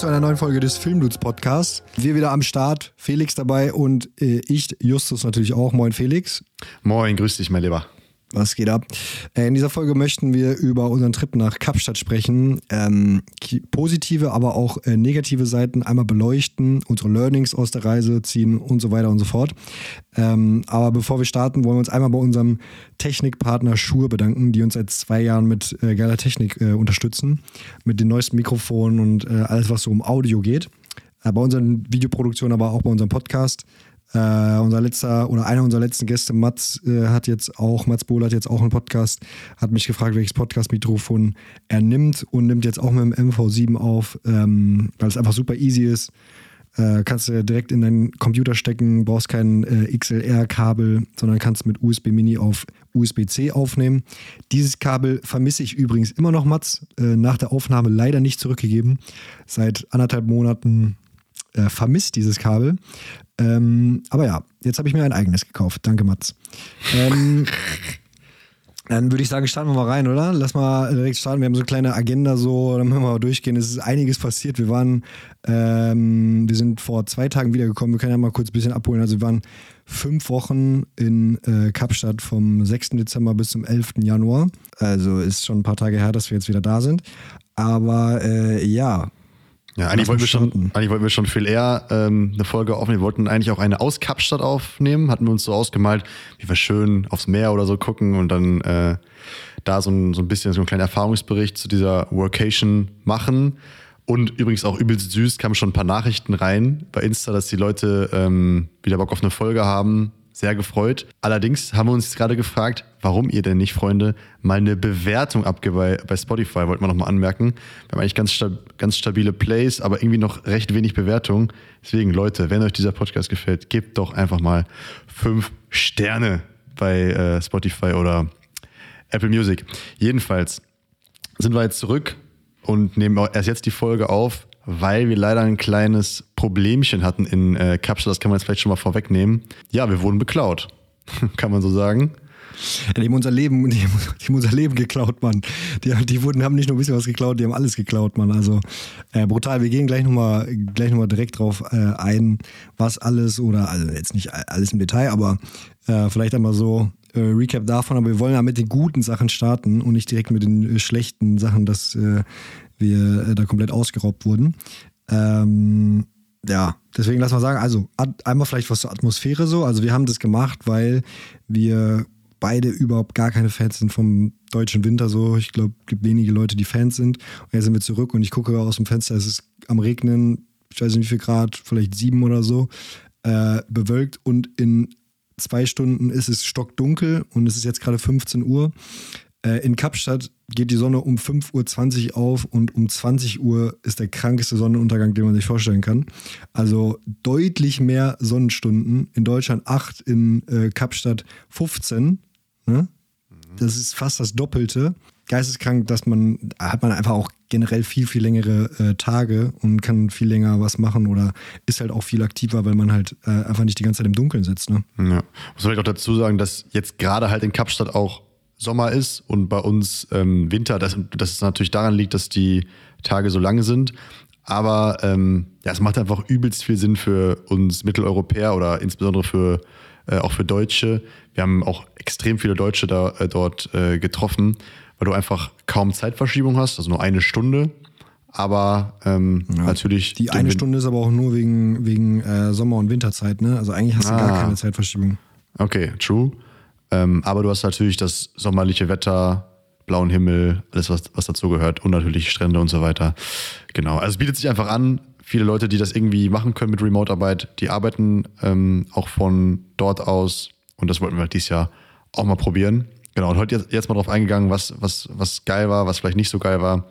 zu einer neuen Folge des Filmdudes Podcast. Wir wieder am Start, Felix dabei und äh, ich, Justus natürlich auch. Moin Felix. Moin, grüß dich, mein Lieber. Was geht ab? Äh, in dieser Folge möchten wir über unseren Trip nach Kapstadt sprechen. Ähm, positive, aber auch äh, negative Seiten einmal beleuchten, unsere Learnings aus der Reise ziehen und so weiter und so fort. Ähm, aber bevor wir starten, wollen wir uns einmal bei unserem Technikpartner Shure bedanken, die uns seit zwei Jahren mit äh, geiler Technik äh, unterstützen. Mit den neuesten Mikrofonen und äh, alles, was so um Audio geht. Bei unseren Videoproduktionen, aber auch bei unserem Podcast. Äh, unser letzter oder einer unserer letzten Gäste, Mats, äh, hat jetzt auch, Mats Bohl hat jetzt auch einen Podcast, hat mich gefragt, welches Podcast-Mikrofon er nimmt und nimmt jetzt auch mit dem MV7 auf, ähm, weil es einfach super easy ist. Äh, kannst du direkt in deinen Computer stecken, brauchst kein äh, XLR-Kabel, sondern kannst mit USB Mini auf USB-C aufnehmen. Dieses Kabel vermisse ich übrigens immer noch, Mats. Äh, nach der Aufnahme leider nicht zurückgegeben. Seit anderthalb Monaten äh, vermisst dieses Kabel. Ähm, aber ja, jetzt habe ich mir ein eigenes gekauft. Danke, Mats. Ähm, dann würde ich sagen, starten wir mal rein, oder? Lass mal direkt starten. Wir haben so eine kleine Agenda, so, dann müssen wir mal durchgehen. Es ist einiges passiert. Wir waren, ähm, wir sind vor zwei Tagen wiedergekommen. Wir können ja mal kurz ein bisschen abholen. Also wir waren fünf Wochen in äh, Kapstadt vom 6. Dezember bis zum 11. Januar. Also ist schon ein paar Tage her, dass wir jetzt wieder da sind. Aber äh, ja, ja, eigentlich wollten, wir schon, eigentlich wollten wir schon viel eher ähm, eine Folge aufnehmen. Wir wollten eigentlich auch eine aus Kapstadt aufnehmen. Hatten wir uns so ausgemalt, wie wir schön aufs Meer oder so gucken und dann äh, da so ein, so ein bisschen so einen kleinen Erfahrungsbericht zu dieser Workation machen. Und übrigens auch übelst süß, kamen schon ein paar Nachrichten rein bei Insta, dass die Leute ähm, wieder Bock auf eine Folge haben sehr gefreut. Allerdings haben wir uns gerade gefragt, warum ihr denn nicht, Freunde, mal eine Bewertung bei, bei Spotify, wollten wir nochmal anmerken. Wir haben eigentlich ganz, stab ganz stabile Plays, aber irgendwie noch recht wenig Bewertung. Deswegen, Leute, wenn euch dieser Podcast gefällt, gebt doch einfach mal fünf Sterne bei äh, Spotify oder Apple Music. Jedenfalls sind wir jetzt zurück und nehmen erst jetzt die Folge auf weil wir leider ein kleines Problemchen hatten in äh, Kapstadt. Das kann man jetzt vielleicht schon mal vorwegnehmen. Ja, wir wurden beklaut, kann man so sagen. die haben unser Leben, die, die haben unser Leben geklaut, Mann. Die, die wurden, haben nicht nur ein bisschen was geklaut, die haben alles geklaut, Mann. Also äh, brutal. Wir gehen gleich nochmal gleich noch mal direkt drauf äh, ein, was alles oder also jetzt nicht alles im Detail, aber äh, vielleicht einmal so äh, Recap davon. Aber wir wollen ja mit den guten Sachen starten und nicht direkt mit den äh, schlechten Sachen, dass äh, wir äh, da komplett ausgeraubt wurden. Ähm, ja, deswegen lass mal sagen, also einmal vielleicht was zur Atmosphäre so. Also wir haben das gemacht, weil wir beide überhaupt gar keine Fans sind vom deutschen Winter so. Ich glaube, es gibt wenige Leute, die Fans sind. Und jetzt sind wir zurück und ich gucke aus dem Fenster, es ist am Regnen, ich weiß nicht wie viel Grad, vielleicht sieben oder so, äh, bewölkt und in zwei Stunden ist es stockdunkel und es ist jetzt gerade 15 Uhr. Äh, in Kapstadt geht die Sonne um 5.20 Uhr auf und um 20 Uhr ist der krankeste Sonnenuntergang, den man sich vorstellen kann. Also deutlich mehr Sonnenstunden. In Deutschland 8, in äh, Kapstadt 15. Ne? Das ist fast das Doppelte. Geisteskrank, dass man, hat man einfach auch generell viel, viel längere äh, Tage und kann viel länger was machen oder ist halt auch viel aktiver, weil man halt äh, einfach nicht die ganze Zeit im Dunkeln sitzt. Ne? Ja. Muss vielleicht auch dazu sagen, dass jetzt gerade halt in Kapstadt auch Sommer ist und bei uns ähm, Winter, dass, dass es natürlich daran liegt, dass die Tage so lange sind. Aber ähm, ja, es macht einfach übelst viel Sinn für uns Mitteleuropäer oder insbesondere für äh, auch für Deutsche. Wir haben auch extrem viele Deutsche da äh, dort äh, getroffen, weil du einfach kaum Zeitverschiebung hast, also nur eine Stunde. Aber ähm, ja, natürlich. Die eine Stunde ist aber auch nur wegen, wegen äh, Sommer- und Winterzeit, ne? Also eigentlich hast du ah. gar keine Zeitverschiebung. Okay, true. Ähm, aber du hast natürlich das sommerliche Wetter, blauen Himmel, alles, was, was dazu gehört und natürlich Strände und so weiter. Genau. Also es bietet sich einfach an. Viele Leute, die das irgendwie machen können mit Remote-Arbeit, die arbeiten ähm, auch von dort aus. Und das wollten wir halt dieses Jahr auch mal probieren. Genau. Und heute jetzt, jetzt mal drauf eingegangen, was, was, was geil war, was vielleicht nicht so geil war.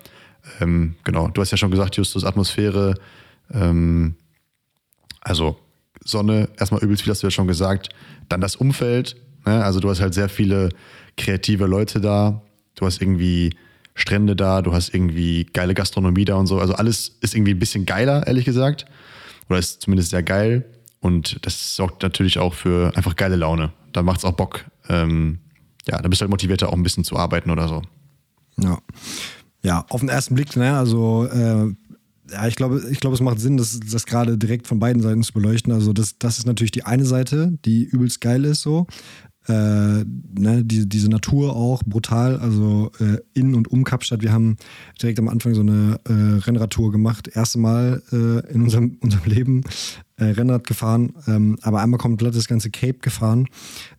Ähm, genau. Du hast ja schon gesagt, Justus, Atmosphäre. Ähm, also Sonne, erstmal übelst viel hast du ja schon gesagt. Dann das Umfeld, Ne? Also du hast halt sehr viele kreative Leute da. Du hast irgendwie Strände da, du hast irgendwie geile Gastronomie da und so. Also alles ist irgendwie ein bisschen geiler, ehrlich gesagt. Oder ist zumindest sehr geil. Und das sorgt natürlich auch für einfach geile Laune. Da macht es auch Bock. Ähm, ja, da bist du halt motivierter, auch ein bisschen zu arbeiten oder so. Ja. Ja, auf den ersten Blick, ne, also äh, ja, ich glaube, ich glaube, es macht Sinn, das, das gerade direkt von beiden Seiten zu beleuchten. Also das, das ist natürlich die eine Seite, die übelst geil ist so. Äh, ne, die, diese Natur auch brutal, also äh, in und um Kapstadt. Wir haben direkt am Anfang so eine äh, Rennradtour gemacht, erste Mal äh, in unserem, unserem Leben äh, Rennrad gefahren, ähm, aber einmal komplett das ganze Cape gefahren,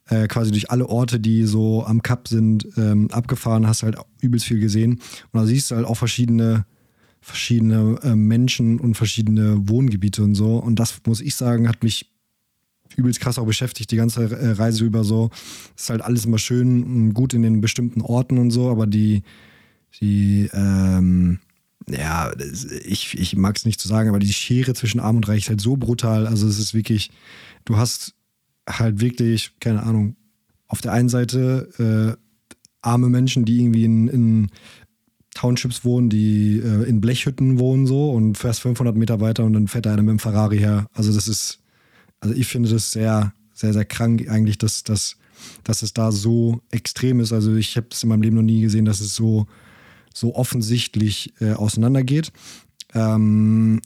äh, quasi durch alle Orte, die so am Kap sind, ähm, abgefahren, hast halt übelst viel gesehen. Und da siehst du halt auch verschiedene verschiedene Menschen und verschiedene Wohngebiete und so. Und das muss ich sagen, hat mich übelst krass auch beschäftigt, die ganze äh, Reise über so. Ist halt alles immer schön und gut in den bestimmten Orten und so, aber die, die, ähm, ja, ich, ich mag es nicht zu sagen, aber die Schere zwischen Arm und Reich ist halt so brutal. Also es ist wirklich, du hast halt wirklich, keine Ahnung, auf der einen Seite äh, arme Menschen, die irgendwie in, in Townships wohnen, die äh, in Blechhütten wohnen so und fährst 500 Meter weiter und dann fährt da einer mit dem Ferrari her. Also das ist also ich finde das sehr, sehr, sehr krank eigentlich, dass, dass, dass es da so extrem ist. Also ich habe es in meinem Leben noch nie gesehen, dass es so, so offensichtlich äh, auseinandergeht. Ähm,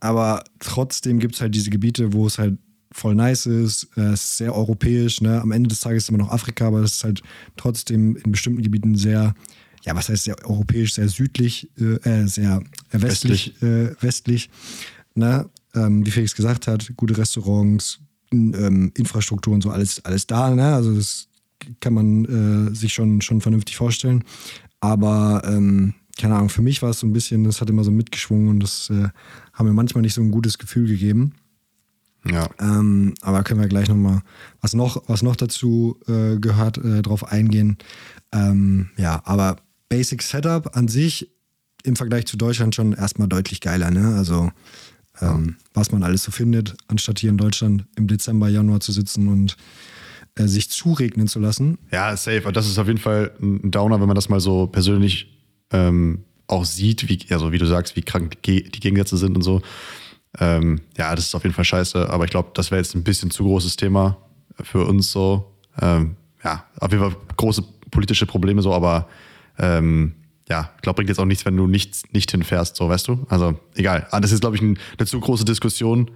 aber trotzdem gibt es halt diese Gebiete, wo es halt voll nice ist. Äh, ist sehr europäisch. Ne? Am Ende des Tages ist immer noch Afrika, aber es ist halt trotzdem in bestimmten Gebieten sehr, ja, was heißt sehr europäisch, sehr südlich, äh, äh sehr westlich, westlich. Äh, westlich ne? Ähm, wie Felix gesagt hat, gute Restaurants, ähm, Infrastruktur und so, alles, alles da. Ne? Also das kann man äh, sich schon, schon vernünftig vorstellen. Aber ähm, keine Ahnung, für mich war es so ein bisschen, das hat immer so mitgeschwungen und das äh, haben mir manchmal nicht so ein gutes Gefühl gegeben. Ja. Ähm, aber können wir gleich nochmal, was noch, was noch dazu äh, gehört, äh, drauf eingehen. Ähm, ja, aber Basic Setup an sich im Vergleich zu Deutschland schon erstmal deutlich geiler, ne? Also ähm, was man alles so findet, anstatt hier in Deutschland im Dezember, Januar zu sitzen und äh, sich zuregnen zu lassen. Ja, safe. Das ist auf jeden Fall ein Downer, wenn man das mal so persönlich ähm, auch sieht, wie, also wie du sagst, wie krank die, die Gegensätze sind und so. Ähm, ja, das ist auf jeden Fall scheiße, aber ich glaube, das wäre jetzt ein bisschen zu großes Thema für uns so. Ähm, ja, auf jeden Fall große politische Probleme so, aber ähm, ja, ich glaube, bringt jetzt auch nichts, wenn du nicht, nicht hinfährst, so, weißt du? Also, egal. Ah, das ist, glaube ich, ein, eine zu große Diskussion.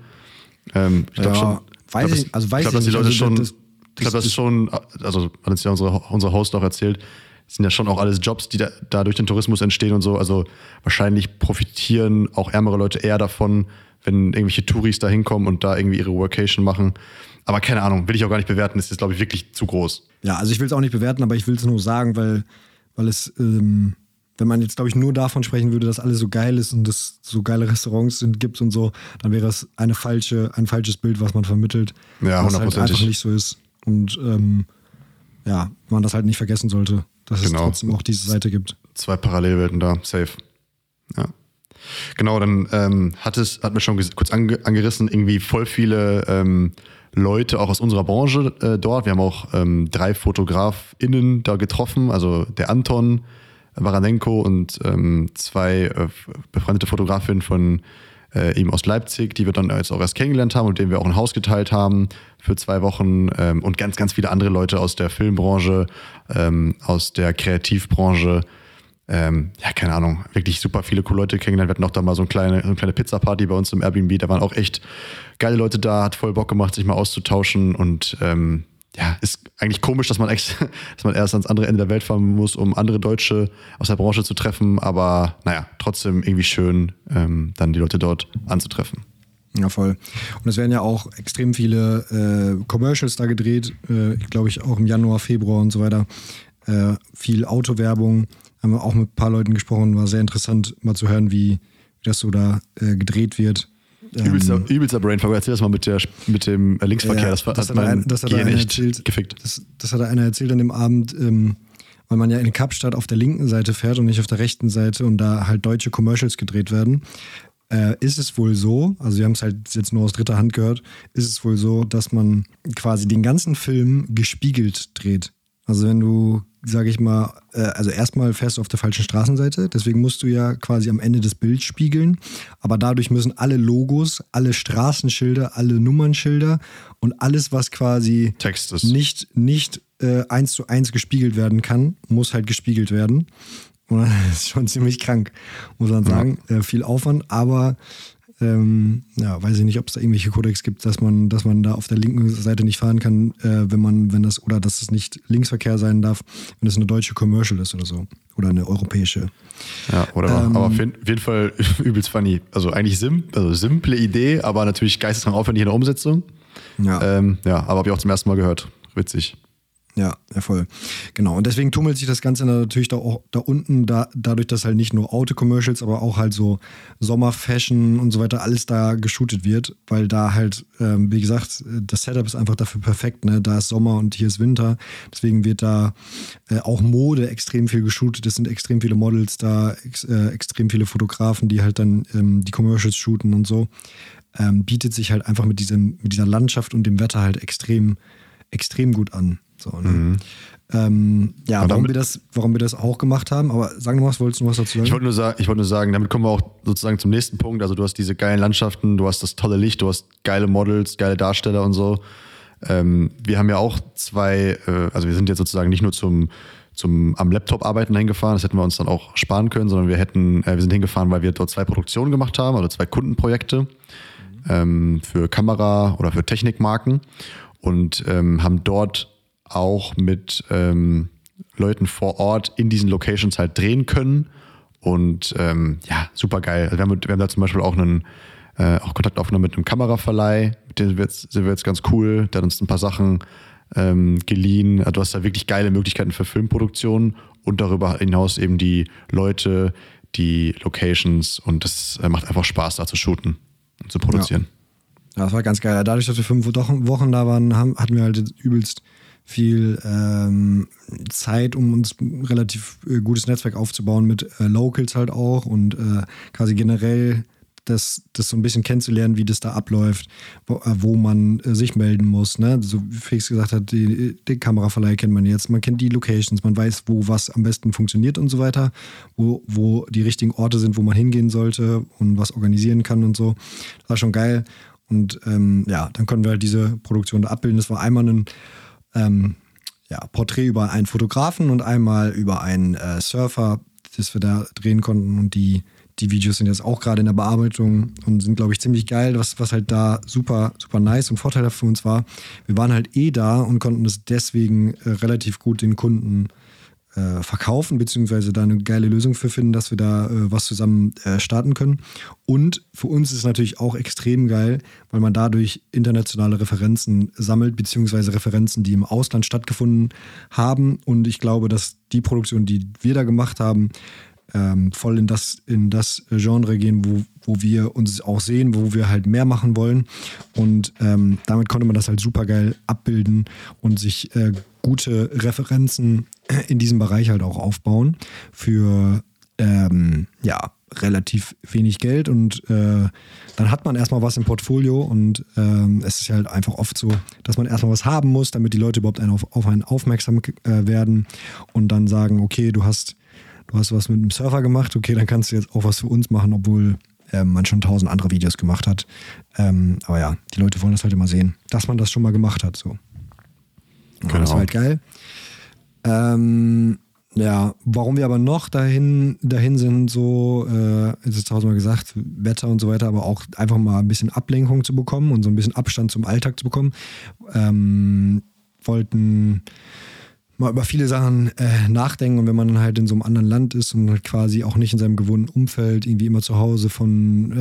Ähm, ich glaube ja, schon. Weiß glaub, ich, also weiß ich glaube, dass die Leute also, schon, das, das, ich glaube, das ist schon, also, hat uns ja unsere, unser Host auch erzählt, sind ja schon auch alles Jobs, die da, da durch den Tourismus entstehen und so. Also, wahrscheinlich profitieren auch ärmere Leute eher davon, wenn irgendwelche Touris da hinkommen und da irgendwie ihre Workation machen. Aber keine Ahnung, will ich auch gar nicht bewerten. Das ist, glaube ich, wirklich zu groß. Ja, also ich will es auch nicht bewerten, aber ich will es nur sagen, weil, weil es ähm, wenn man jetzt, glaube ich, nur davon sprechen würde, dass alles so geil ist und es so geile Restaurants sind, gibt und so, dann wäre es eine falsche, ein falsches Bild, was man vermittelt. Ja, was halt einfach nicht so ist. Und ähm, ja, man das halt nicht vergessen sollte, dass genau. es trotzdem auch diese Seite gibt. Zwei Parallelwelten da, safe. Ja. Genau, dann ähm, hat es, hat mir schon kurz ange angerissen, irgendwie voll viele ähm, Leute auch aus unserer Branche äh, dort. Wir haben auch ähm, drei FotografInnen da getroffen, also der Anton, Varanenko und ähm, zwei äh, befreundete Fotografinnen von äh, ihm aus Leipzig, die wir dann jetzt auch erst kennengelernt haben und denen wir auch ein Haus geteilt haben für zwei Wochen ähm, und ganz, ganz viele andere Leute aus der Filmbranche, ähm, aus der Kreativbranche. Ähm, ja, keine Ahnung, wirklich super viele coole Leute kennengelernt. Wir hatten auch da mal so eine kleine, so eine kleine Pizza-Party bei uns im Airbnb. Da waren auch echt geile Leute da, hat voll Bock gemacht, sich mal auszutauschen und ähm, ja, ist eigentlich komisch, dass man, echt, dass man erst ans andere Ende der Welt fahren muss, um andere Deutsche aus der Branche zu treffen. Aber naja, trotzdem irgendwie schön, ähm, dann die Leute dort anzutreffen. Ja, voll. Und es werden ja auch extrem viele äh, Commercials da gedreht, äh, glaube ich, auch im Januar, Februar und so weiter. Äh, viel Autowerbung. Haben wir auch mit ein paar Leuten gesprochen. War sehr interessant, mal zu hören, wie, wie das so da äh, gedreht wird. Übelster, ähm, übelster Brainfuck. Erzähl das mal mit, der, mit dem Linksverkehr. Ja, das, das, hat, ein, das hat einer erzählt. Gefickt. Das, das, hat einer erzählt an dem Abend, ähm, weil man ja in Kapstadt auf der linken Seite fährt und nicht auf der rechten Seite und da halt deutsche Commercials gedreht werden. Äh, ist es wohl so, also wir haben es halt jetzt nur aus dritter Hand gehört, ist es wohl so, dass man quasi den ganzen Film gespiegelt dreht. Also wenn du sage ich mal, äh, also erstmal fährst du auf der falschen Straßenseite, deswegen musst du ja quasi am Ende des Bilds spiegeln, aber dadurch müssen alle Logos, alle Straßenschilder, alle Nummernschilder und alles, was quasi Text ist. nicht, nicht äh, eins zu eins gespiegelt werden kann, muss halt gespiegelt werden. Und das ist schon ziemlich krank, muss man sagen. Ja. Äh, viel Aufwand, aber ähm, ja, weiß ich nicht, ob es da irgendwelche Codex gibt, dass man, dass man da auf der linken Seite nicht fahren kann, äh, wenn man, wenn das, oder dass es nicht Linksverkehr sein darf, wenn es eine deutsche Commercial ist oder so. Oder eine europäische. Ja, oder ähm, aber auf jeden Fall übelst funny. Also eigentlich sim, also simple Idee, aber natürlich geisteskrank aufwendig in der Umsetzung. Ja. Ähm, ja, aber habe ich auch zum ersten Mal gehört. Witzig. Ja, ja, voll. Genau. Und deswegen tummelt sich das Ganze natürlich da auch da unten, da, dadurch, dass halt nicht nur Auto-Commercials, aber auch halt so Sommerfashion und so weiter alles da geshootet wird, weil da halt, ähm, wie gesagt, das Setup ist einfach dafür perfekt. Ne? Da ist Sommer und hier ist Winter. Deswegen wird da äh, auch Mode extrem viel geshootet. Es sind extrem viele Models da, ex, äh, extrem viele Fotografen, die halt dann ähm, die Commercials shooten und so. Ähm, bietet sich halt einfach mit, diesem, mit dieser Landschaft und dem Wetter halt extrem, extrem gut an. So, ne? mhm. ähm, ja, warum wir, das, warum wir das auch gemacht haben, aber sagen du was, wolltest du was dazu sagen? Ich wollte nur, sagen, wollt nur sagen, damit kommen wir auch sozusagen zum nächsten Punkt. Also du hast diese geilen Landschaften, du hast das tolle Licht, du hast geile Models, geile Darsteller und so. Ähm, wir haben ja auch zwei, äh, also wir sind jetzt sozusagen nicht nur zum zum am Laptop arbeiten hingefahren. Das hätten wir uns dann auch sparen können, sondern wir hätten, äh, wir sind hingefahren, weil wir dort zwei Produktionen gemacht haben, also zwei Kundenprojekte mhm. ähm, für Kamera oder für Technikmarken und ähm, haben dort auch mit ähm, Leuten vor Ort in diesen Locations halt drehen können. Und ähm, ja, super geil. Also wir, haben, wir haben da zum Beispiel auch einen äh, auch Kontakt aufgenommen mit einem Kameraverleih, mit dem sind wir jetzt, sind wir jetzt ganz cool. Der hat uns ein paar Sachen ähm, geliehen. Also du hast da wirklich geile Möglichkeiten für Filmproduktion und darüber hinaus eben die Leute, die Locations und das äh, macht einfach Spaß, da zu shooten und zu produzieren. Ja. ja das war ganz geil. Dadurch, dass wir fünf Wochen da waren, haben, hatten wir halt übelst viel ähm, Zeit, um uns ein relativ äh, gutes Netzwerk aufzubauen mit äh, Locals halt auch und äh, quasi generell das, das so ein bisschen kennenzulernen, wie das da abläuft, wo, äh, wo man äh, sich melden muss. Ne? So wie Felix gesagt hat, die, den Kameraverleih kennt man jetzt, man kennt die Locations, man weiß, wo was am besten funktioniert und so weiter, wo, wo die richtigen Orte sind, wo man hingehen sollte und was organisieren kann und so. Das war schon geil. Und ähm, ja, dann konnten wir halt diese Produktion da abbilden. Das war einmal ein ähm, ja, Porträt über einen Fotografen und einmal über einen äh, Surfer, das wir da drehen konnten. Und die, die Videos sind jetzt auch gerade in der Bearbeitung und sind, glaube ich, ziemlich geil, was, was halt da super, super nice und vorteilhaft für uns war. Wir waren halt eh da und konnten das deswegen äh, relativ gut den Kunden äh, verkaufen, beziehungsweise da eine geile Lösung für finden, dass wir da äh, was zusammen äh, starten können. Und für uns ist es natürlich auch extrem geil, weil man dadurch internationale Referenzen sammelt, beziehungsweise Referenzen, die im Ausland stattgefunden haben. Und ich glaube, dass die Produktion, die wir da gemacht haben, ähm, voll in das, in das Genre gehen, wo, wo wir uns auch sehen, wo wir halt mehr machen wollen. Und ähm, damit konnte man das halt super geil abbilden und sich äh, gute Referenzen in diesem Bereich halt auch aufbauen für ähm, ja, relativ wenig Geld und äh, dann hat man erstmal was im Portfolio und ähm, es ist halt einfach oft so, dass man erstmal was haben muss, damit die Leute überhaupt einen auf, auf einen aufmerksam äh, werden und dann sagen, okay, du hast, du hast was mit einem Surfer gemacht, okay, dann kannst du jetzt auch was für uns machen, obwohl ähm, man schon tausend andere Videos gemacht hat. Ähm, aber ja, die Leute wollen das halt immer sehen, dass man das schon mal gemacht hat. So. Genau. Das war halt geil. Ähm, ja, warum wir aber noch dahin, dahin sind, so, äh, ist es tausendmal gesagt, Wetter und so weiter, aber auch einfach mal ein bisschen Ablenkung zu bekommen und so ein bisschen Abstand zum Alltag zu bekommen. Ähm, wollten mal über viele Sachen äh, nachdenken und wenn man dann halt in so einem anderen Land ist und halt quasi auch nicht in seinem gewohnten Umfeld irgendwie immer zu Hause von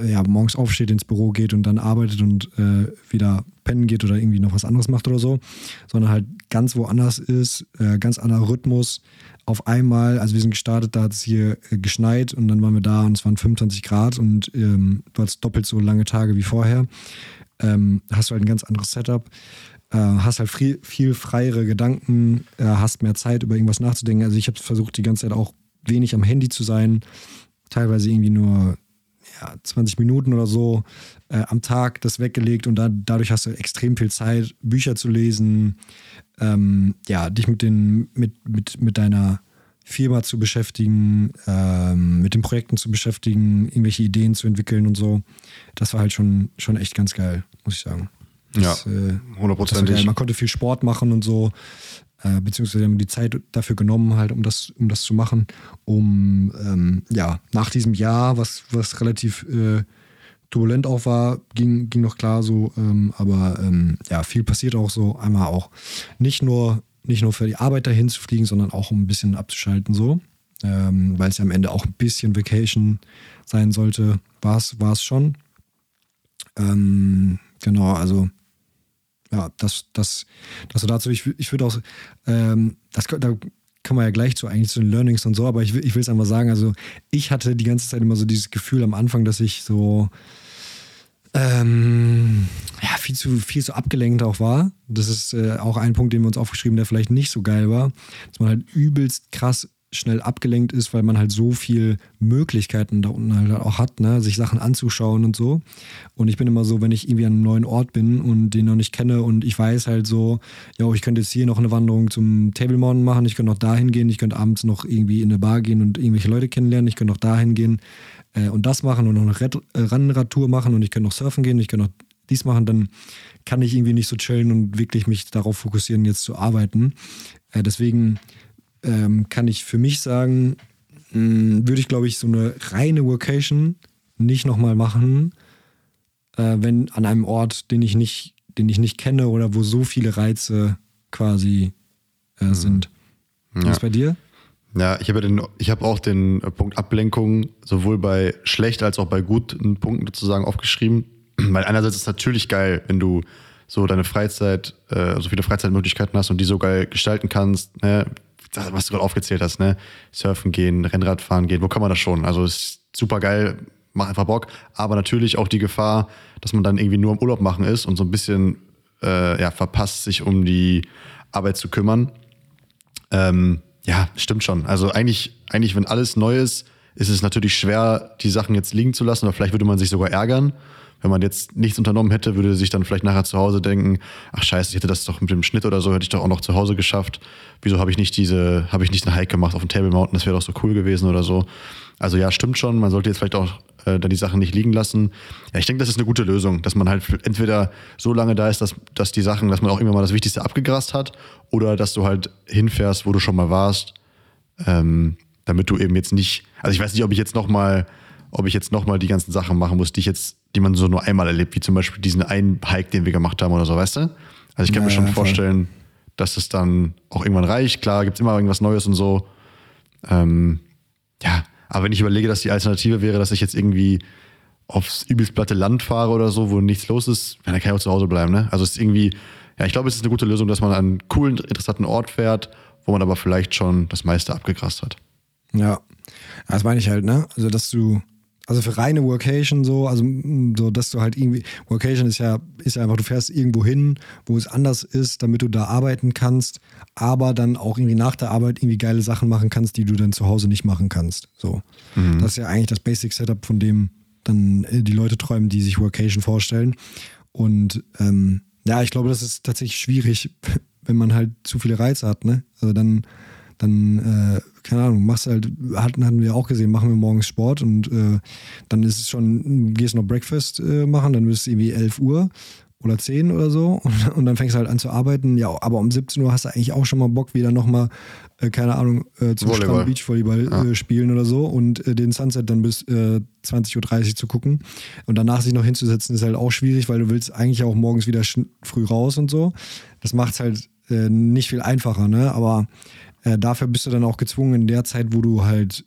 äh, ja, morgens aufsteht, ins Büro geht und dann arbeitet und äh, wieder pennen geht oder irgendwie noch was anderes macht oder so, sondern halt ganz woanders ist, äh, ganz anderer Rhythmus. Auf einmal, also wir sind gestartet, da hat es hier äh, geschneit und dann waren wir da und es waren 25 Grad und ähm, du hattest doppelt so lange Tage wie vorher. Ähm, hast du halt ein ganz anderes Setup äh, hast halt viel, viel freiere Gedanken, äh, hast mehr Zeit, über irgendwas nachzudenken. Also ich habe versucht, die ganze Zeit auch wenig am Handy zu sein, teilweise irgendwie nur ja, 20 Minuten oder so äh, am Tag das weggelegt und da, dadurch hast du extrem viel Zeit, Bücher zu lesen, ähm, ja, dich mit, den, mit, mit, mit deiner Firma zu beschäftigen, ähm, mit den Projekten zu beschäftigen, irgendwelche Ideen zu entwickeln und so. Das war halt schon, schon echt ganz geil, muss ich sagen. Das, ja, äh, hundertprozentig. Äh, man konnte viel Sport machen und so. äh, beziehungsweise haben die Zeit dafür genommen, halt, um das, um das zu machen, um ähm, ja, nach diesem Jahr, was, was relativ äh, turbulent auch war, ging, ging noch klar so, ähm, aber ähm, ja, viel passiert auch so. Einmal auch nicht nur, nicht nur für die Arbeit dahin zu fliegen, sondern auch um ein bisschen abzuschalten so. Ähm, weil es ja am Ende auch ein bisschen Vacation sein sollte, war es schon. Ähm, genau, also ja, das, das, das so dazu. Ich, ich würde auch, ähm, das, da kann man ja gleich zu eigentlich zu den Learnings und so, aber ich, ich will es einfach sagen, also ich hatte die ganze Zeit immer so dieses Gefühl am Anfang, dass ich so ähm, ja, viel zu, viel zu abgelenkt auch war. Das ist äh, auch ein Punkt, den wir uns aufgeschrieben, der vielleicht nicht so geil war. Dass man halt übelst krass schnell abgelenkt ist, weil man halt so viel Möglichkeiten da unten halt auch hat, ne? sich Sachen anzuschauen und so. Und ich bin immer so, wenn ich irgendwie an einem neuen Ort bin und den noch nicht kenne und ich weiß halt so, ja, ich könnte jetzt hier noch eine Wanderung zum Table Mountain machen, ich könnte noch dahin gehen, ich könnte abends noch irgendwie in eine Bar gehen und irgendwelche Leute kennenlernen, ich könnte noch dahin gehen äh, und das machen und noch eine Red äh, Rennradtour machen und ich könnte noch surfen gehen, ich könnte noch dies machen, dann kann ich irgendwie nicht so chillen und wirklich mich darauf fokussieren, jetzt zu arbeiten. Äh, deswegen ähm, kann ich für mich sagen, mh, würde ich, glaube ich, so eine reine Workation nicht nochmal machen, äh, wenn an einem Ort, den ich nicht, den ich nicht kenne oder wo so viele Reize quasi äh, mhm. sind. Ja. Was bei dir? Ja, ich habe den, ich habe auch den Punkt Ablenkung sowohl bei schlecht als auch bei guten Punkten sozusagen aufgeschrieben. Weil einerseits ist es natürlich geil, wenn du so deine Freizeit, äh, so viele Freizeitmöglichkeiten hast und die so geil gestalten kannst, ne? Was du gerade aufgezählt hast, ne? Surfen gehen, Rennradfahren gehen, wo kann man das schon? Also ist super geil, macht einfach Bock. Aber natürlich auch die Gefahr, dass man dann irgendwie nur im Urlaub machen ist und so ein bisschen äh, ja, verpasst, sich um die Arbeit zu kümmern. Ähm, ja, stimmt schon. Also eigentlich, eigentlich, wenn alles neu ist, ist es natürlich schwer, die Sachen jetzt liegen zu lassen, oder vielleicht würde man sich sogar ärgern wenn man jetzt nichts unternommen hätte, würde sich dann vielleicht nachher zu Hause denken, ach scheiße, ich hätte das doch mit dem Schnitt oder so, hätte ich doch auch noch zu Hause geschafft. Wieso habe ich nicht diese, habe ich nicht einen Hike gemacht auf dem Table Mountain, das wäre doch so cool gewesen oder so. Also ja, stimmt schon, man sollte jetzt vielleicht auch äh, dann die Sachen nicht liegen lassen. Ja, ich denke, das ist eine gute Lösung, dass man halt entweder so lange da ist, dass, dass die Sachen, dass man auch immer mal das Wichtigste abgegrast hat oder dass du halt hinfährst, wo du schon mal warst, ähm, damit du eben jetzt nicht, also ich weiß nicht, ob ich jetzt nochmal ob ich jetzt nochmal die ganzen Sachen machen muss, die ich jetzt, die man so nur einmal erlebt, wie zum Beispiel diesen einen Hike, den wir gemacht haben oder so, weißt du? Also ich kann ja, mir schon vorstellen, dass es dann auch irgendwann reicht. Klar, gibt es immer irgendwas Neues und so. Ähm, ja, aber wenn ich überlege, dass die Alternative wäre, dass ich jetzt irgendwie aufs übelst platte Land fahre oder so, wo nichts los ist, dann kann ich auch zu Hause bleiben. Ne? Also es ist irgendwie, ja, ich glaube, es ist eine gute Lösung, dass man an einen coolen, interessanten Ort fährt, wo man aber vielleicht schon das meiste abgegrast hat. Ja, das meine ich halt, ne? Also, dass du also für reine Workation so, also so, dass du halt irgendwie, Workation ist ja, ist ja einfach, du fährst irgendwo hin, wo es anders ist, damit du da arbeiten kannst, aber dann auch irgendwie nach der Arbeit irgendwie geile Sachen machen kannst, die du dann zu Hause nicht machen kannst. So. Mhm. Das ist ja eigentlich das Basic Setup, von dem dann äh, die Leute träumen, die sich Workation vorstellen. Und ähm, ja, ich glaube, das ist tatsächlich schwierig, wenn man halt zu viele Reize hat, ne? Also dann dann, äh, keine Ahnung, machst halt, hatten, hatten wir auch gesehen, machen wir morgens Sport und äh, dann ist es schon, gehst noch Breakfast äh, machen, dann bist es irgendwie 11 Uhr oder 10 oder so und, und, dann fängst du halt an zu arbeiten. Ja, aber um 17 Uhr hast du eigentlich auch schon mal Bock, wieder nochmal, äh, keine Ahnung, äh, zum Volleyball. Strand Beachvolleyball ja. äh, spielen oder so und äh, den Sunset dann bis äh, 20.30 Uhr zu gucken. Und danach sich noch hinzusetzen, ist halt auch schwierig, weil du willst eigentlich auch morgens wieder früh raus und so. Das macht es halt äh, nicht viel einfacher, ne? Aber äh, dafür bist du dann auch gezwungen, in der Zeit, wo du halt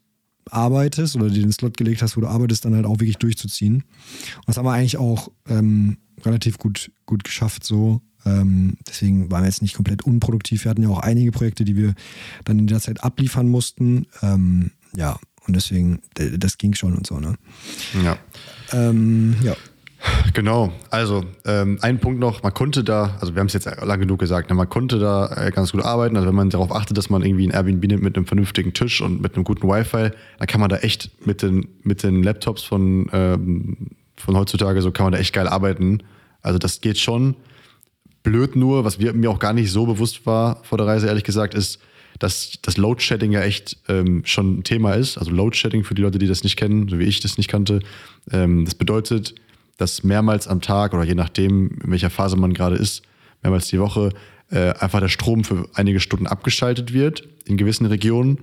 arbeitest oder dir den Slot gelegt hast, wo du arbeitest, dann halt auch wirklich durchzuziehen. Und das haben wir eigentlich auch ähm, relativ gut, gut geschafft so. Ähm, deswegen waren wir jetzt nicht komplett unproduktiv. Wir hatten ja auch einige Projekte, die wir dann in der Zeit abliefern mussten. Ähm, ja, und deswegen, das ging schon und so, ne? Ja. Ähm, ja. Genau, also ähm, ein Punkt noch, man konnte da, also wir haben es jetzt lang genug gesagt, ne, man konnte da äh, ganz gut arbeiten. Also wenn man darauf achtet, dass man irgendwie ein Airbnb nimmt mit einem vernünftigen Tisch und mit einem guten Wi-Fi, dann kann man da echt mit den, mit den Laptops von, ähm, von heutzutage, so kann man da echt geil arbeiten. Also das geht schon. Blöd nur, was wir, mir auch gar nicht so bewusst war vor der Reise, ehrlich gesagt, ist, dass das Load-Shedding ja echt ähm, schon ein Thema ist. Also Load-Shedding für die Leute, die das nicht kennen, so wie ich das nicht kannte. Ähm, das bedeutet, dass mehrmals am Tag oder je nachdem, in welcher Phase man gerade ist, mehrmals die Woche äh, einfach der Strom für einige Stunden abgeschaltet wird in gewissen Regionen.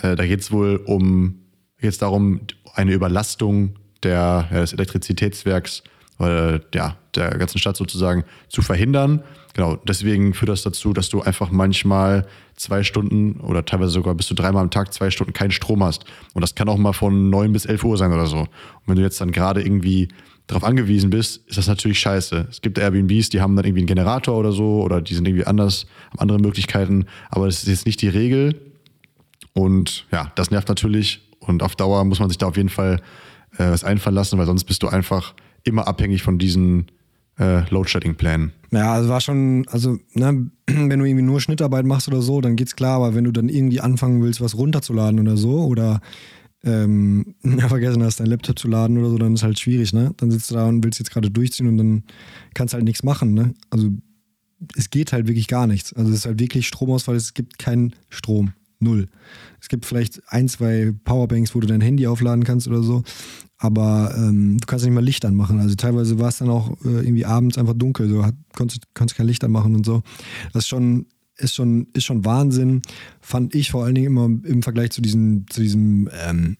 Äh, da geht es wohl um jetzt darum, eine Überlastung der, ja, des Elektrizitätswerks äh, ja, der ganzen Stadt sozusagen zu verhindern. Genau, deswegen führt das dazu, dass du einfach manchmal zwei Stunden oder teilweise sogar bis zu dreimal am Tag zwei Stunden keinen Strom hast. Und das kann auch mal von neun bis elf Uhr sein oder so. Und wenn du jetzt dann gerade irgendwie darauf angewiesen bist, ist das natürlich scheiße. Es gibt Airbnbs, die haben dann irgendwie einen Generator oder so oder die sind irgendwie anders, haben andere Möglichkeiten, aber das ist jetzt nicht die Regel. Und ja, das nervt natürlich und auf Dauer muss man sich da auf jeden Fall äh, was einfallen lassen, weil sonst bist du einfach immer abhängig von diesen äh, Load-Shedding-Plänen. Ja, also war schon, also, ne, wenn du irgendwie nur Schnittarbeit machst oder so, dann geht's klar, aber wenn du dann irgendwie anfangen willst, was runterzuladen oder so, oder ähm, vergessen hast, dein Laptop zu laden oder so, dann ist halt schwierig, ne? Dann sitzt du da und willst jetzt gerade durchziehen und dann kannst halt nichts machen, ne? Also es geht halt wirklich gar nichts. Also es ist halt wirklich Stromausfall, es gibt keinen Strom. Null. Es gibt vielleicht ein, zwei Powerbanks, wo du dein Handy aufladen kannst oder so, aber ähm, du kannst nicht mal Licht anmachen. Also teilweise war es dann auch äh, irgendwie abends einfach dunkel, so konntest, konntest kein Licht anmachen und so. Das ist schon, ist schon, ist schon Wahnsinn, fand ich vor allen Dingen immer im Vergleich zu diesem, zu diesem ähm,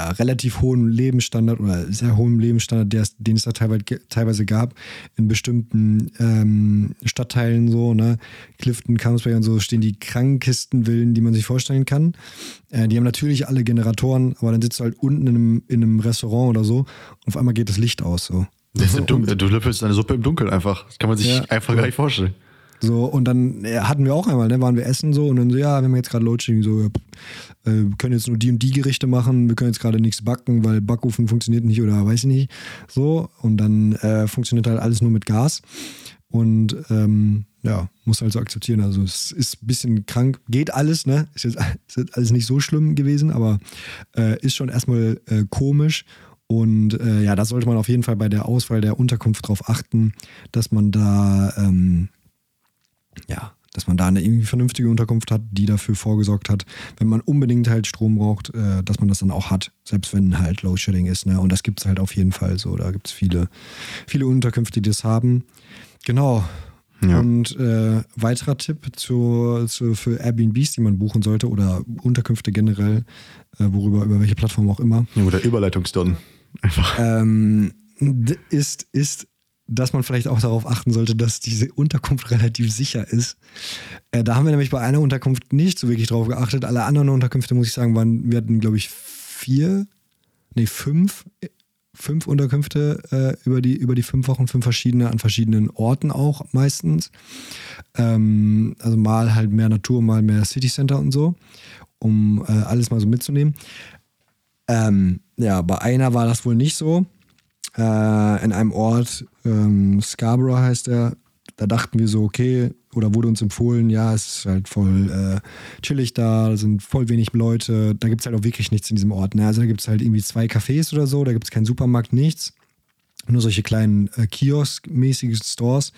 ja, relativ hohen Lebensstandard oder sehr hohen Lebensstandard, der, den es da teilweise, teilweise gab, in bestimmten ähm, Stadtteilen so, ne, Clifton, Camsbury und so, stehen die krankesten Villen, die man sich vorstellen kann. Äh, die haben natürlich alle Generatoren, aber dann sitzt du halt unten in einem, in einem Restaurant oder so und auf einmal geht das Licht aus. So. Im du löffelst deine Suppe im Dunkeln einfach. Das kann man sich ja, einfach gar nicht vorstellen. So, und dann ja, hatten wir auch einmal, ne, waren wir essen so und dann so, ja, wir haben jetzt gerade Loadshedding, so, ja, äh, wir können jetzt nur die und die Gerichte machen, wir können jetzt gerade nichts backen, weil Backofen funktioniert nicht oder weiß ich nicht. So, und dann äh, funktioniert halt alles nur mit Gas. Und ähm, ja, muss halt so akzeptieren. Also es ist ein bisschen krank, geht alles, ne? Ist jetzt, ist jetzt alles nicht so schlimm gewesen, aber äh, ist schon erstmal äh, komisch. Und äh, ja, da sollte man auf jeden Fall bei der Auswahl der Unterkunft drauf achten, dass man da ähm, ja, dass man da eine irgendwie vernünftige Unterkunft hat, die dafür vorgesorgt hat, wenn man unbedingt halt Strom braucht, äh, dass man das dann auch hat, selbst wenn halt Load Shedding ist. Ne? Und das gibt es halt auf jeden Fall so. Da gibt es viele, viele Unterkünfte, die das haben. Genau. Ja. Und äh, weiterer Tipp zu, zu, für Airbnbs, die man buchen sollte oder Unterkünfte generell, äh, worüber, über welche Plattform auch immer. Ja, oder Überleitungsdonnen. Einfach. Ähm, ist, ist dass man vielleicht auch darauf achten sollte, dass diese Unterkunft relativ sicher ist. Äh, da haben wir nämlich bei einer Unterkunft nicht so wirklich drauf geachtet. Alle anderen Unterkünfte, muss ich sagen, waren, wir hatten, glaube ich, vier, nee, fünf, fünf Unterkünfte äh, über, die, über die fünf Wochen, fünf verschiedene, an verschiedenen Orten auch meistens. Ähm, also mal halt mehr Natur, mal mehr City Center und so, um äh, alles mal so mitzunehmen. Ähm, ja, bei einer war das wohl nicht so äh, in einem Ort, ähm, Scarborough heißt er. Da dachten wir so, okay, oder wurde uns empfohlen, ja, es ist halt voll äh, chillig da, da sind voll wenig Leute, da gibt es halt auch wirklich nichts in diesem Ort. Ne? Also da gibt es halt irgendwie zwei Cafés oder so, da gibt es keinen Supermarkt, nichts. Nur solche kleinen äh, Kiosk-mäßigen Stores.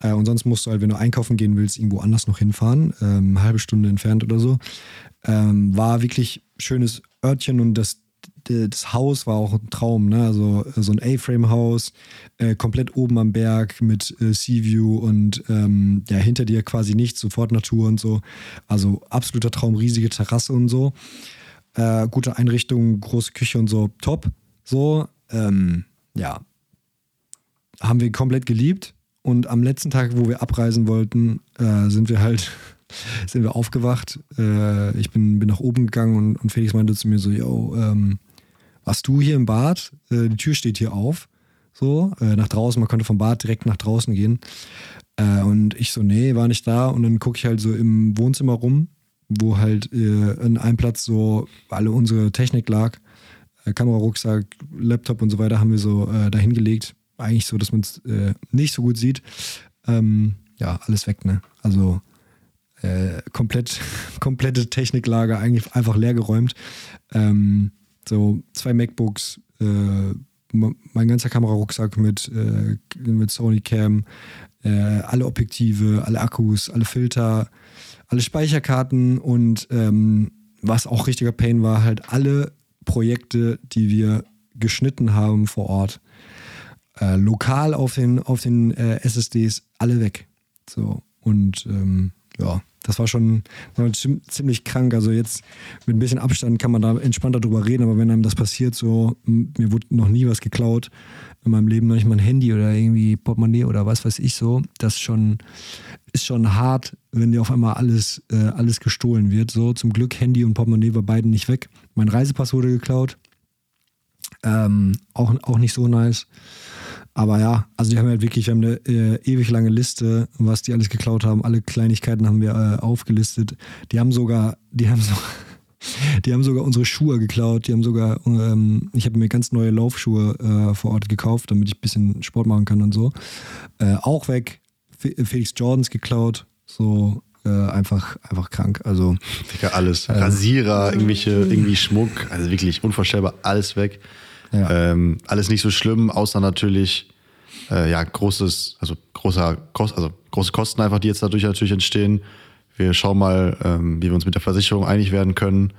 Äh, und sonst musst du halt, wenn du einkaufen gehen willst, irgendwo anders noch hinfahren, ähm, halbe Stunde entfernt oder so. Ähm, war wirklich schönes Örtchen und das das Haus war auch ein Traum, ne? Also äh, so ein A-Frame-Haus, äh, komplett oben am Berg mit äh, Sea-View und ähm, ja, hinter dir quasi nichts, sofort Natur und so. Also absoluter Traum, riesige Terrasse und so. Äh, gute Einrichtung, große Küche und so, top. So, ähm, ja. Haben wir komplett geliebt. Und am letzten Tag, wo wir abreisen wollten, äh, sind wir halt sind wir aufgewacht. Äh, ich bin, bin nach oben gegangen und, und Felix meinte zu mir so, yo, ähm, warst du hier im Bad? Äh, die Tür steht hier auf. So, äh, nach draußen, man konnte vom Bad direkt nach draußen gehen. Äh, und ich so, nee, war nicht da. Und dann gucke ich halt so im Wohnzimmer rum, wo halt äh, in einem Platz so alle unsere Technik lag. Äh, Kamerarucksack, Laptop und so weiter haben wir so äh, dahin gelegt. Eigentlich so, dass man es nicht so gut sieht. Ähm, ja, alles weg, ne? Also komplett, komplette Techniklager eigentlich einfach leer geräumt. Ähm, so zwei MacBooks, äh, mein ganzer Kamerarucksack mit, äh, mit Sony Cam, äh, alle Objektive, alle Akkus, alle Filter, alle Speicherkarten und ähm, was auch richtiger Pain war, halt alle Projekte, die wir geschnitten haben vor Ort, äh, lokal auf den, auf den äh, SSDs, alle weg. So. Und ähm, ja, das war schon, ziemlich krank. Also jetzt mit ein bisschen Abstand kann man da entspannter drüber reden, aber wenn einem das passiert, so, mir wurde noch nie was geklaut in meinem Leben, noch nicht mal ein Handy oder irgendwie Portemonnaie oder was weiß ich so, das schon, ist schon hart, wenn dir auf einmal alles, äh, alles gestohlen wird. So, zum Glück Handy und Portemonnaie war beiden nicht weg. Mein Reisepass wurde geklaut. Ähm, auch, auch nicht so nice. Aber ja, also die haben halt wirklich, wir haben eine äh, ewig lange Liste, was die alles geklaut haben. Alle Kleinigkeiten haben wir äh, aufgelistet. Die haben sogar, die haben so, die haben sogar unsere Schuhe geklaut. Die haben sogar, ähm, ich habe mir ganz neue Laufschuhe äh, vor Ort gekauft, damit ich ein bisschen Sport machen kann und so. Äh, auch weg. Felix Jordans geklaut. So, äh, einfach, einfach krank. Also Digga, alles. Äh, Rasierer, irgendwelche, irgendwie Schmuck, also wirklich unvorstellbar, alles weg. Ja. Ähm, alles nicht so schlimm, außer natürlich äh, ja großes, also großer Kost, also große Kosten einfach, die jetzt dadurch natürlich entstehen. Wir schauen mal, ähm, wie wir uns mit der Versicherung einig werden können.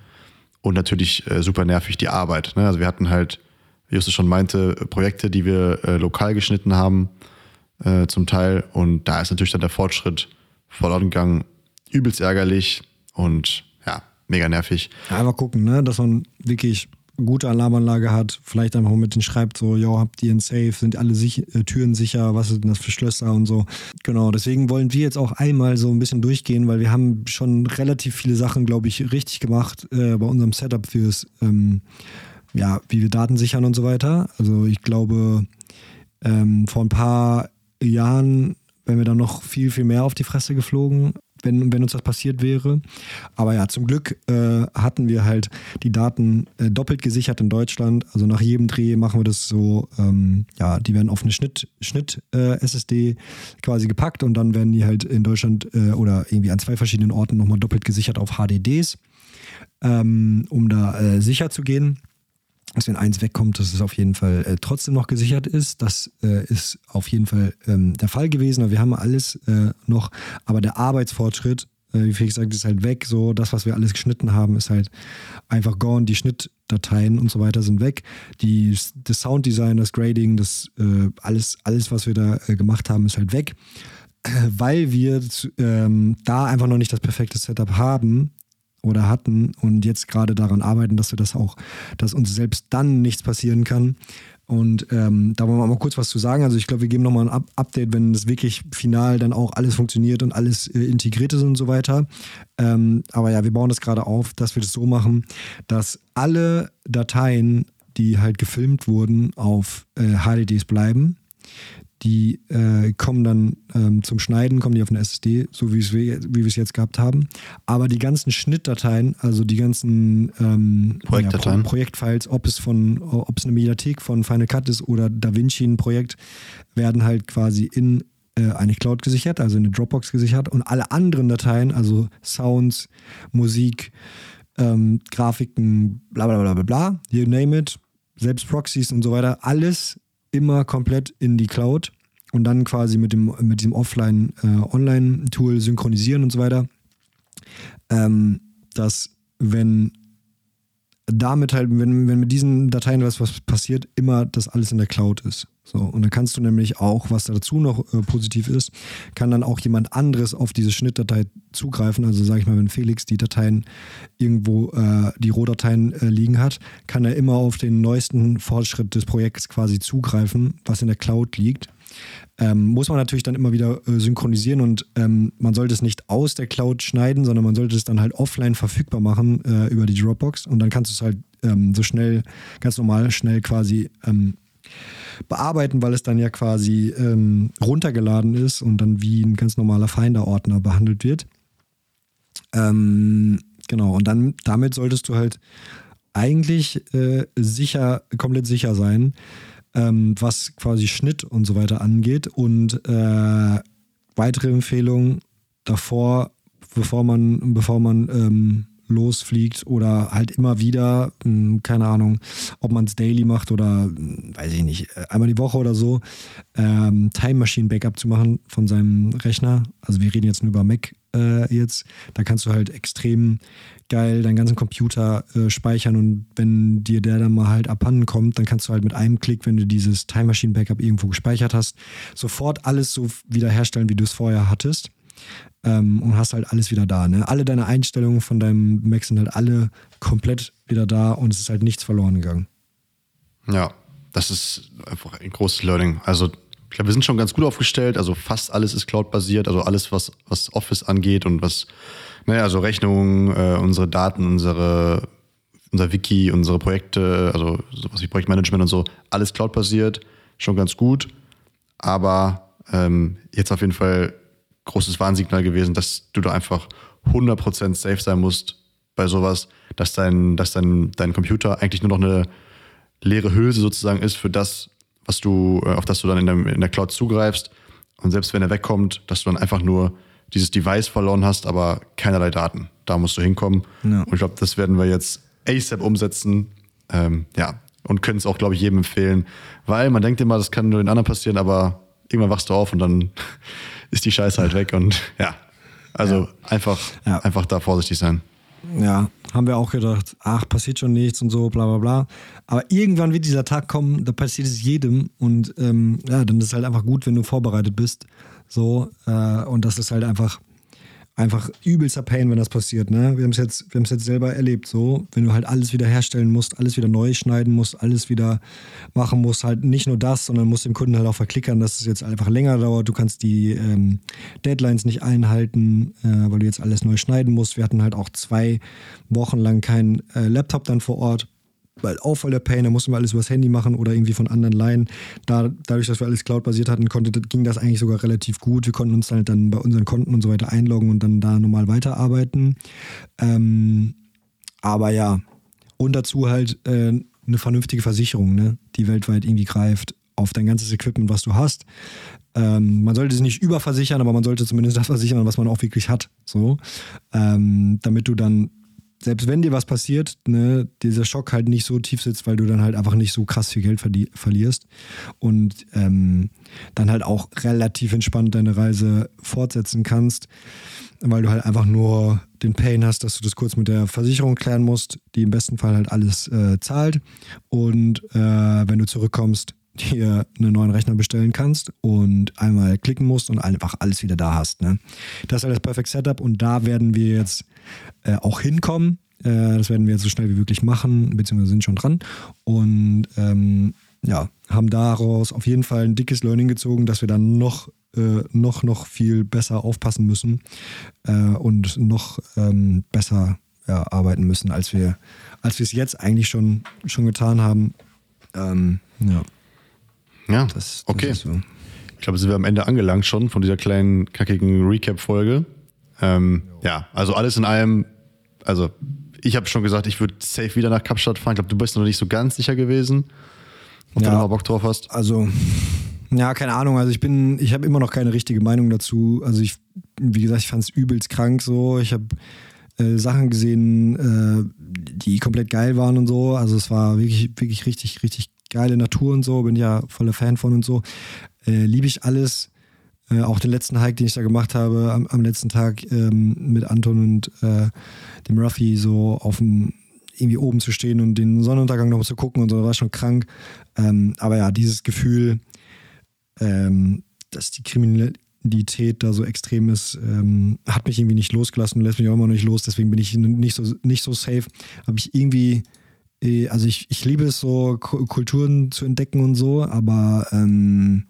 Und natürlich äh, super nervig die Arbeit. Ne? Also wir hatten halt, wie Justus schon meinte, Projekte, die wir äh, lokal geschnitten haben, äh, zum Teil. Und da ist natürlich dann der Fortschritt verloren gegangen. Übelst ärgerlich und ja, mega nervig. Ja, einfach gucken, ne? dass man wirklich gute Alarmanlage hat, vielleicht einfach mit den schreibt so, yo, habt ihr ein Safe, sind alle sich, äh, Türen sicher, was sind das für Schlösser und so. Genau, deswegen wollen wir jetzt auch einmal so ein bisschen durchgehen, weil wir haben schon relativ viele Sachen, glaube ich, richtig gemacht äh, bei unserem Setup fürs, ähm, ja, wie wir Daten sichern und so weiter. Also ich glaube, ähm, vor ein paar Jahren wären wir dann noch viel, viel mehr auf die Fresse geflogen wenn, wenn uns das passiert wäre. Aber ja, zum Glück äh, hatten wir halt die Daten äh, doppelt gesichert in Deutschland. Also nach jedem Dreh machen wir das so, ähm, ja, die werden auf eine Schnitt, Schnitt äh, quasi gepackt und dann werden die halt in Deutschland äh, oder irgendwie an zwei verschiedenen Orten nochmal doppelt gesichert auf HDDs, ähm, um da äh, sicher zu gehen dass wenn eins wegkommt, dass es auf jeden Fall äh, trotzdem noch gesichert ist. Das äh, ist auf jeden Fall ähm, der Fall gewesen. Wir haben alles äh, noch, aber der Arbeitsfortschritt, äh, wie Felix sagt, ist halt weg. So, das, was wir alles geschnitten haben, ist halt einfach gone. Die Schnittdateien und so weiter sind weg. Die, das Sounddesign, das Grading, das äh, alles, alles, was wir da äh, gemacht haben, ist halt weg. Weil wir ähm, da einfach noch nicht das perfekte Setup haben, oder hatten und jetzt gerade daran arbeiten, dass wir das auch, dass uns selbst dann nichts passieren kann. Und ähm, da wollen wir mal kurz was zu sagen. Also ich glaube, wir geben nochmal ein Up Update, wenn das wirklich final dann auch alles funktioniert und alles äh, integriert ist und so weiter. Ähm, aber ja, wir bauen das gerade auf, dass wir das so machen, dass alle Dateien, die halt gefilmt wurden, auf äh, HDDs bleiben die äh, kommen dann ähm, zum Schneiden, kommen die auf eine SSD, so wie, wir, wie wir es jetzt gehabt haben. Aber die ganzen Schnittdateien, also die ganzen ähm, Projektdateien. Ja, Pro Projektfiles, ob es von, ob es eine Mediathek von Final Cut ist oder DaVinci ein Projekt, werden halt quasi in äh, eine Cloud gesichert, also in eine Dropbox gesichert. Und alle anderen Dateien, also Sounds, Musik, ähm, Grafiken, bla bla bla bla bla, you name it, selbst Proxys und so weiter, alles immer komplett in die Cloud und dann quasi mit dem mit diesem Offline-Online-Tool äh, synchronisieren und so weiter. Ähm, dass wenn damit halt, wenn, wenn mit diesen Dateien was, was passiert, immer das alles in der Cloud ist. So, und dann kannst du nämlich auch, was dazu noch äh, positiv ist, kann dann auch jemand anderes auf diese Schnittdatei zugreifen. Also sage ich mal, wenn Felix die Dateien irgendwo, äh, die Rohdateien äh, liegen hat, kann er immer auf den neuesten Fortschritt des Projekts quasi zugreifen, was in der Cloud liegt. Ähm, muss man natürlich dann immer wieder äh, synchronisieren und ähm, man sollte es nicht aus der Cloud schneiden, sondern man sollte es dann halt offline verfügbar machen äh, über die Dropbox und dann kannst du es halt ähm, so schnell, ganz normal, schnell quasi ähm, bearbeiten, weil es dann ja quasi ähm, runtergeladen ist und dann wie ein ganz normaler Finder-Ordner behandelt wird. Ähm, genau, und dann damit solltest du halt eigentlich äh, sicher, komplett sicher sein, ähm, was quasi Schnitt und so weiter angeht. Und äh, weitere Empfehlung davor, bevor man, bevor man ähm, losfliegt oder halt immer wieder, hm, keine Ahnung, ob man es daily macht oder hm, weiß ich nicht, äh, einmal die Woche oder so, ähm, Time Machine Backup zu machen von seinem Rechner. Also wir reden jetzt nur über Mac äh, jetzt. Da kannst du halt extrem geil deinen ganzen Computer äh, speichern und wenn dir der dann mal halt abhanden kommt, dann kannst du halt mit einem Klick, wenn du dieses Time Machine Backup irgendwo gespeichert hast, sofort alles so wiederherstellen, wie du es vorher hattest. ähm, und hast halt alles wieder da. Ne? Alle deine Einstellungen von deinem Mac sind halt alle komplett wieder da und es ist halt nichts verloren gegangen. Ja, das ist einfach ein großes Learning. Also ich glaube, wir sind schon ganz gut aufgestellt. Also fast alles ist Cloud-basiert. Also alles, was, was Office angeht und was, naja, also Rechnungen, äh, unsere Daten, unsere, unser Wiki, unsere Projekte, also sowas wie Projektmanagement und so, alles Cloud-basiert. Schon ganz gut. Aber ähm, jetzt auf jeden Fall großes Warnsignal gewesen, dass du da einfach 100% safe sein musst bei sowas, dass dein, dass dein, dein Computer eigentlich nur noch eine leere Hülse sozusagen ist für das, was du, äh, auf das du dann in der, in der Cloud zugreifst. Und selbst wenn er wegkommt, dass du dann einfach nur dieses Device verloren hast, aber keinerlei Daten. Da musst du hinkommen. Ja. Und ich glaube, das werden wir jetzt ASAP umsetzen. Ähm, ja, und können es auch, glaube ich, jedem empfehlen. Weil man denkt immer, das kann nur den anderen passieren, aber irgendwann wachst du auf und dann ist die Scheiße halt weg. Und ja, also ja. einfach, ja. einfach da vorsichtig sein. Ja, haben wir auch gedacht, ach, passiert schon nichts und so, bla bla bla. Aber irgendwann wird dieser Tag kommen, da passiert es jedem und ähm, ja, dann ist es halt einfach gut, wenn du vorbereitet bist. So, äh, und das ist halt einfach einfach übelster Pain, wenn das passiert. Ne? Wir haben es jetzt, jetzt selber erlebt, so, wenn du halt alles wieder herstellen musst, alles wieder neu schneiden musst, alles wieder machen musst, halt nicht nur das, sondern musst dem Kunden halt auch verklickern, dass es jetzt einfach länger dauert. Du kannst die ähm, Deadlines nicht einhalten, äh, weil du jetzt alles neu schneiden musst. Wir hatten halt auch zwei Wochen lang keinen äh, Laptop dann vor Ort weil auch voll der Pain, da mussten wir alles übers Handy machen oder irgendwie von anderen leihen. Da, dadurch, dass wir alles Cloud-basiert hatten, konnte, ging das eigentlich sogar relativ gut. Wir konnten uns halt dann bei unseren Konten und so weiter einloggen und dann da normal weiterarbeiten. Ähm, aber ja, und dazu halt äh, eine vernünftige Versicherung, ne, die weltweit irgendwie greift auf dein ganzes Equipment, was du hast. Ähm, man sollte es nicht überversichern, aber man sollte zumindest das versichern, was man auch wirklich hat. So, ähm, damit du dann selbst wenn dir was passiert, ne, dieser Schock halt nicht so tief sitzt, weil du dann halt einfach nicht so krass viel Geld verlierst und ähm, dann halt auch relativ entspannt deine Reise fortsetzen kannst, weil du halt einfach nur den Pain hast, dass du das kurz mit der Versicherung klären musst, die im besten Fall halt alles äh, zahlt und äh, wenn du zurückkommst, dir einen neuen Rechner bestellen kannst und einmal klicken musst und einfach alles wieder da hast. Ne? Das ist halt das Perfect Setup und da werden wir jetzt äh, auch hinkommen. Äh, das werden wir jetzt so schnell wie möglich machen, beziehungsweise sind schon dran. Und ähm, ja, haben daraus auf jeden Fall ein dickes Learning gezogen, dass wir dann noch, äh, noch, noch viel besser aufpassen müssen äh, und noch ähm, besser ja, arbeiten müssen, als wir als wir es jetzt eigentlich schon, schon getan haben. Ähm, ja. Ja, das, das okay. So. Ich glaube, sind wir am Ende angelangt schon von dieser kleinen, kackigen Recap-Folge. Ähm, ja, also alles in allem, also ich habe schon gesagt, ich würde safe wieder nach Kapstadt fahren. Ich glaube, du bist noch nicht so ganz sicher gewesen, ob ja, du noch Bock drauf hast. Also, ja, keine Ahnung. Also ich bin, ich habe immer noch keine richtige Meinung dazu. Also ich, wie gesagt, ich fand es übelst krank so. Ich habe äh, Sachen gesehen, äh, die komplett geil waren und so. Also es war wirklich, wirklich richtig, richtig geile Natur und so, bin ja voller Fan von und so. Äh, Liebe ich alles. Äh, auch den letzten Hike, den ich da gemacht habe, am, am letzten Tag ähm, mit Anton und äh, dem Ruffy so auf dem irgendwie oben zu stehen und den Sonnenuntergang noch mal zu gucken und so, war schon krank. Ähm, aber ja, dieses Gefühl, ähm, dass die Kriminalität da so extrem ist, ähm, hat mich irgendwie nicht losgelassen und lässt mich auch immer noch nicht los. Deswegen bin ich nicht so, nicht so safe. Habe ich irgendwie also ich, ich liebe es so, Kulturen zu entdecken und so, aber ähm,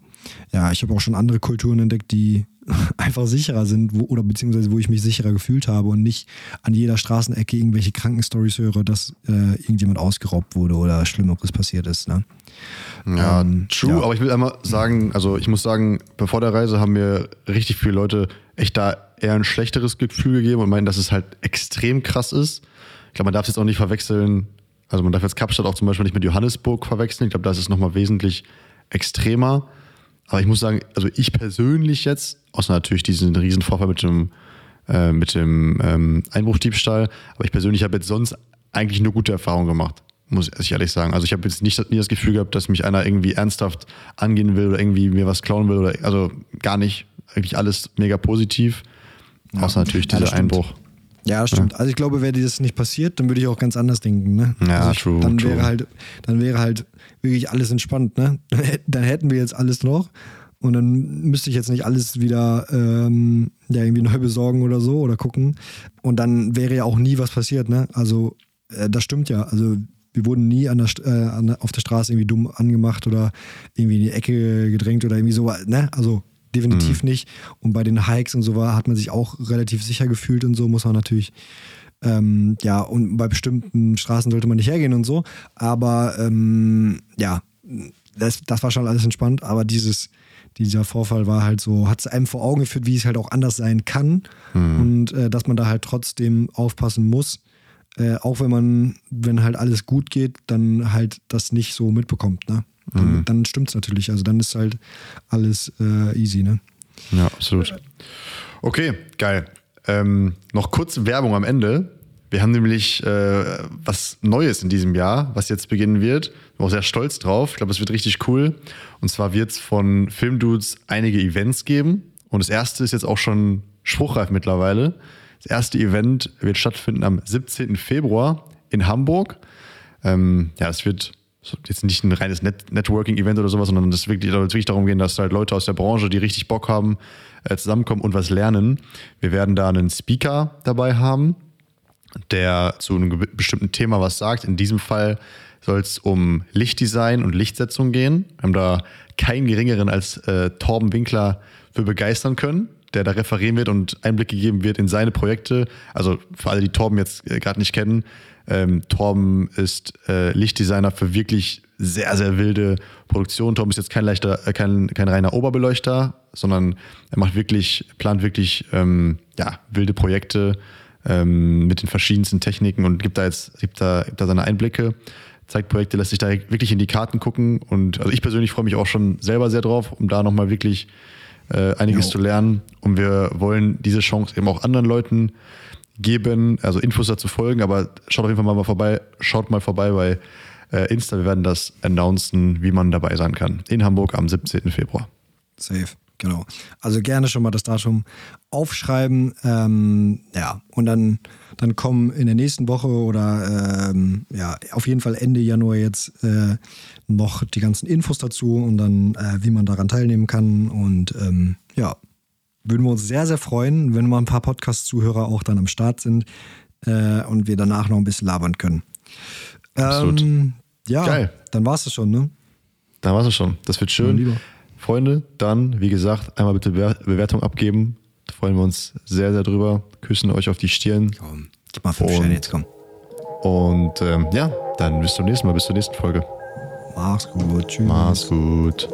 ja, ich habe auch schon andere Kulturen entdeckt, die einfach sicherer sind wo, oder beziehungsweise wo ich mich sicherer gefühlt habe und nicht an jeder Straßenecke irgendwelche Krankenstories höre, dass äh, irgendjemand ausgeraubt wurde oder Schlimmeres passiert ist. Ne? Ja, ähm, true, ja. aber ich will einmal sagen, also ich muss sagen, bevor der Reise haben mir richtig viele Leute echt da eher ein schlechteres Gefühl gegeben und meinen, dass es halt extrem krass ist. Ich glaube, man darf es jetzt auch nicht verwechseln, also man darf jetzt Kapstadt auch zum Beispiel nicht mit Johannesburg verwechseln. Ich glaube, das ist nochmal wesentlich extremer. Aber ich muss sagen, also ich persönlich jetzt, außer natürlich diesen riesen Vorfall mit dem, äh, mit dem ähm, Einbruchdiebstahl, aber ich persönlich habe jetzt sonst eigentlich nur gute Erfahrungen gemacht, muss ich ehrlich sagen. Also ich habe jetzt nicht nie das Gefühl gehabt, dass mich einer irgendwie ernsthaft angehen will oder irgendwie mir was klauen will oder also gar nicht. Eigentlich alles mega positiv. Ja, außer natürlich dieser Einbruch. Ja, stimmt. Ja. Also ich glaube, wäre das nicht passiert, dann würde ich auch ganz anders denken. Ne? Ja, also ich, true. Dann true. wäre halt, dann wäre halt wirklich alles entspannt. Ne? Dann hätten wir jetzt alles noch und dann müsste ich jetzt nicht alles wieder ähm, ja irgendwie neu besorgen oder so oder gucken. Und dann wäre ja auch nie was passiert, ne? Also äh, das stimmt ja. Also wir wurden nie an der, äh, an, auf der Straße irgendwie dumm angemacht oder irgendwie in die Ecke gedrängt oder irgendwie so, ne? Also definitiv mhm. nicht. Und bei den Hikes und so war, hat man sich auch relativ sicher gefühlt und so, muss man natürlich ähm, ja, und bei bestimmten Straßen sollte man nicht hergehen und so. Aber ähm, ja, das, das war schon alles entspannt. Aber dieses, dieser Vorfall war halt so, hat es einem vor Augen geführt, wie es halt auch anders sein kann. Mhm. Und äh, dass man da halt trotzdem aufpassen muss. Äh, auch wenn man, wenn halt alles gut geht, dann halt das nicht so mitbekommt, ne? Dann, mhm. dann stimmt es natürlich. Also dann ist halt alles äh, easy, ne? Ja, absolut. Okay, geil. Ähm, noch kurz Werbung am Ende. Wir haben nämlich äh, was Neues in diesem Jahr, was jetzt beginnen wird. Ich bin auch sehr stolz drauf. Ich glaube, es wird richtig cool. Und zwar wird es von Filmdudes einige Events geben. Und das erste ist jetzt auch schon spruchreif mittlerweile. Das erste Event wird stattfinden am 17. Februar in Hamburg. Ähm, ja, es wird jetzt nicht ein reines Net Networking-Event oder sowas, sondern es wird wirklich darum gehen, dass halt Leute aus der Branche, die richtig Bock haben, äh, zusammenkommen und was lernen. Wir werden da einen Speaker dabei haben, der zu einem bestimmten Thema was sagt. In diesem Fall soll es um Lichtdesign und Lichtsetzung gehen. Wir haben da keinen geringeren als äh, Torben Winkler für begeistern können, der da referieren wird und Einblick gegeben wird in seine Projekte. Also für alle, die Torben jetzt äh, gerade nicht kennen, ähm, Torben ist äh, Lichtdesigner für wirklich sehr, sehr wilde Produktionen. Torben ist jetzt kein leichter, äh, kein, kein reiner Oberbeleuchter, sondern er macht wirklich, plant wirklich ähm, ja, wilde Projekte ähm, mit den verschiedensten Techniken und gibt da jetzt, gibt da, gibt da seine Einblicke, zeigt Projekte, lässt sich da wirklich in die Karten gucken. Und also ich persönlich freue mich auch schon selber sehr drauf, um da nochmal wirklich äh, einiges jo. zu lernen. Und wir wollen diese Chance eben auch anderen Leuten geben, also Infos dazu folgen, aber schaut auf jeden Fall mal vorbei, schaut mal vorbei bei äh, Insta, wir werden das announcen, wie man dabei sein kann. In Hamburg am 17. Februar. Safe, genau. Also gerne schon mal das Datum aufschreiben. Ähm, ja, und dann, dann kommen in der nächsten Woche oder ähm, ja, auf jeden Fall Ende Januar jetzt äh, noch die ganzen Infos dazu und dann, äh, wie man daran teilnehmen kann. Und ähm, ja, würden wir uns sehr, sehr freuen, wenn mal ein paar Podcast-Zuhörer auch dann am Start sind äh, und wir danach noch ein bisschen labern können. Absolut. Ähm, ja, Geil. dann war es das schon, ne? Dann war es schon. Das wird schön. Ja, Freunde, dann, wie gesagt, einmal bitte Bewertung abgeben. Da freuen wir uns sehr, sehr drüber. Küssen euch auf die Stirn. Komm, gib mal fünf Sterne jetzt, komm. Und ähm, ja, dann bis zum nächsten Mal, bis zur nächsten Folge. Mach's gut. Tschüss. Mach's gut.